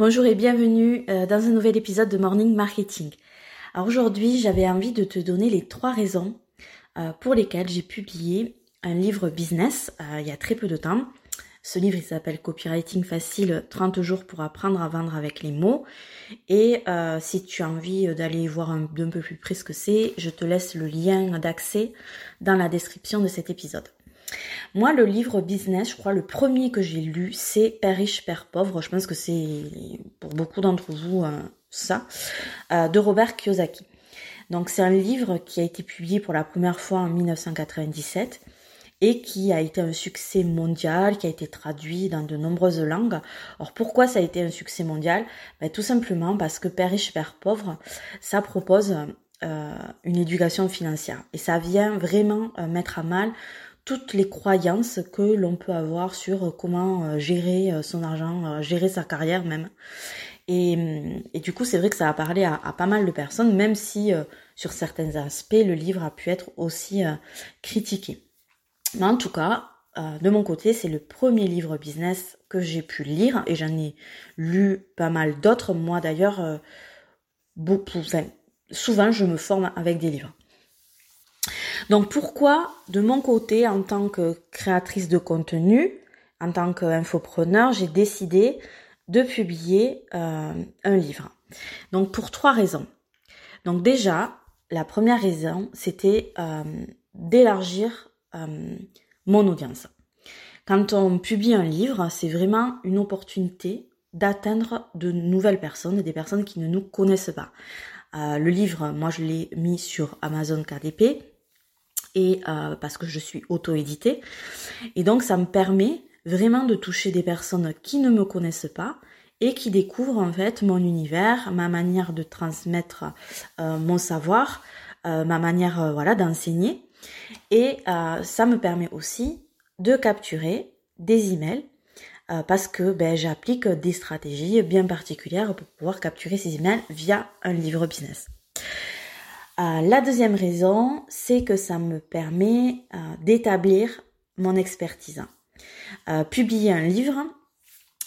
Bonjour et bienvenue euh, dans un nouvel épisode de Morning Marketing. Alors aujourd'hui, j'avais envie de te donner les trois raisons euh, pour lesquelles j'ai publié un livre business euh, il y a très peu de temps. Ce livre, il s'appelle Copywriting facile 30 jours pour apprendre à vendre avec les mots. Et si tu as envie d'aller voir un, un peu plus près ce que c'est, je te laisse le lien d'accès dans la description de cet épisode. Moi, le livre business, je crois, le premier que j'ai lu, c'est Père riche, Père pauvre. Je pense que c'est pour beaucoup d'entre vous euh, ça, euh, de Robert Kiyosaki. Donc, c'est un livre qui a été publié pour la première fois en 1997 et qui a été un succès mondial, qui a été traduit dans de nombreuses langues. Alors pourquoi ça a été un succès mondial? Ben, Tout simplement parce que Père riche, Père pauvre, ça propose euh, une éducation financière. Et ça vient vraiment mettre à mal toutes les croyances que l'on peut avoir sur comment euh, gérer euh, son argent, euh, gérer sa carrière même. Et, du coup, c'est vrai que ça a parlé à, pas mal de personnes, même si sur certains aspects, le livre a pu être aussi critiqué. Mais en tout cas, de mon côté, c'est le premier livre business que j'ai pu lire et j'en ai lu pas mal d'autres. Moi d'ailleurs, beaucoup, souvent je me forme avec des livres. Donc pourquoi, de mon côté, en tant que créatrice de contenu, en tant qu'infopreneur, j'ai décidé de publier euh, un livre? Donc pour trois raisons. Donc déjà, la première raison, c'était euh, d'élargir euh, mon audience. Quand on publie un livre, c'est vraiment une opportunité d'atteindre de nouvelles personnes, des personnes qui ne nous connaissent pas. le livre, moi je l'ai mis sur Amazon KDP, et euh, parce que je suis auto-éditée. Et donc ça me permet vraiment de toucher des personnes qui ne me connaissent pas et qui découvrent en fait mon univers, ma manière de transmettre euh, mon savoir, euh, ma manière voilà d'enseigner. Et ça me permet aussi de capturer des emails parce que ben, j'applique des stratégies bien particulières pour pouvoir capturer ces emails via un livre business. Euh, la deuxième raison, c'est que ça me permet euh, d'établir mon expertise. Euh, publier un livre,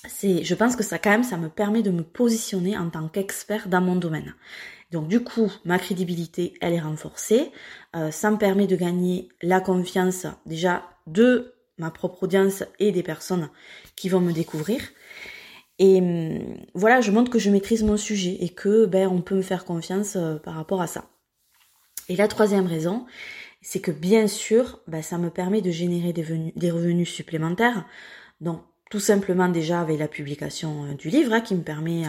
c'est, je pense que ça quand même, ça me permet de me positionner en tant qu'expert dans mon domaine. Donc du coup, ma crédibilité, elle est renforcée. ça me permet de gagner la confiance déjà de ma propre audience et des personnes qui vont me découvrir. Et hum, voilà, je montre que je maîtrise mon sujet et que ben on peut me faire confiance par rapport à ça. Et la troisième raison, c'est que bien sûr, bah, ça me permet de générer des, revenus, supplémentaires. Donc tout simplement déjà avec la publication euh, du livre hein, qui me permet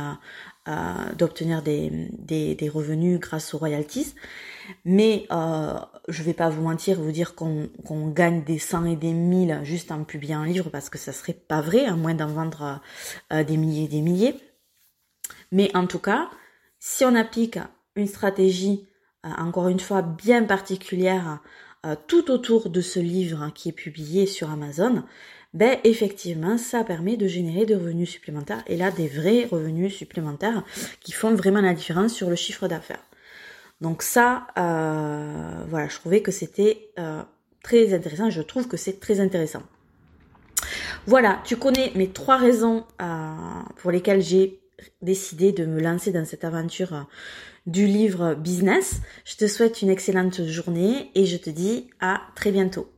d'obtenir des, revenus grâce aux royalties. Mais euh, je vais pas vous mentir, vous dire qu'on gagne des cent et des mille juste en publiant un livre parce que ça serait pas vrai, à moins d'en vendre euh, des milliers et des milliers. Mais en tout cas, si on applique une stratégie euh, encore une fois bien particulière euh, tout autour de ce livre qui est publié sur Amazon, ben effectivement ça permet de générer des revenus supplémentaires et là des vrais revenus supplémentaires qui font vraiment la différence sur le chiffre d'affaires. Donc ça, euh, voilà, je trouvais que c'était très intéressant. Je trouve que c'est très intéressant. Voilà, tu connais mes trois raisons pour lesquelles j'ai décidé de me lancer dans cette aventure du livre business. Je te souhaite une excellente journée et je te dis à très bientôt.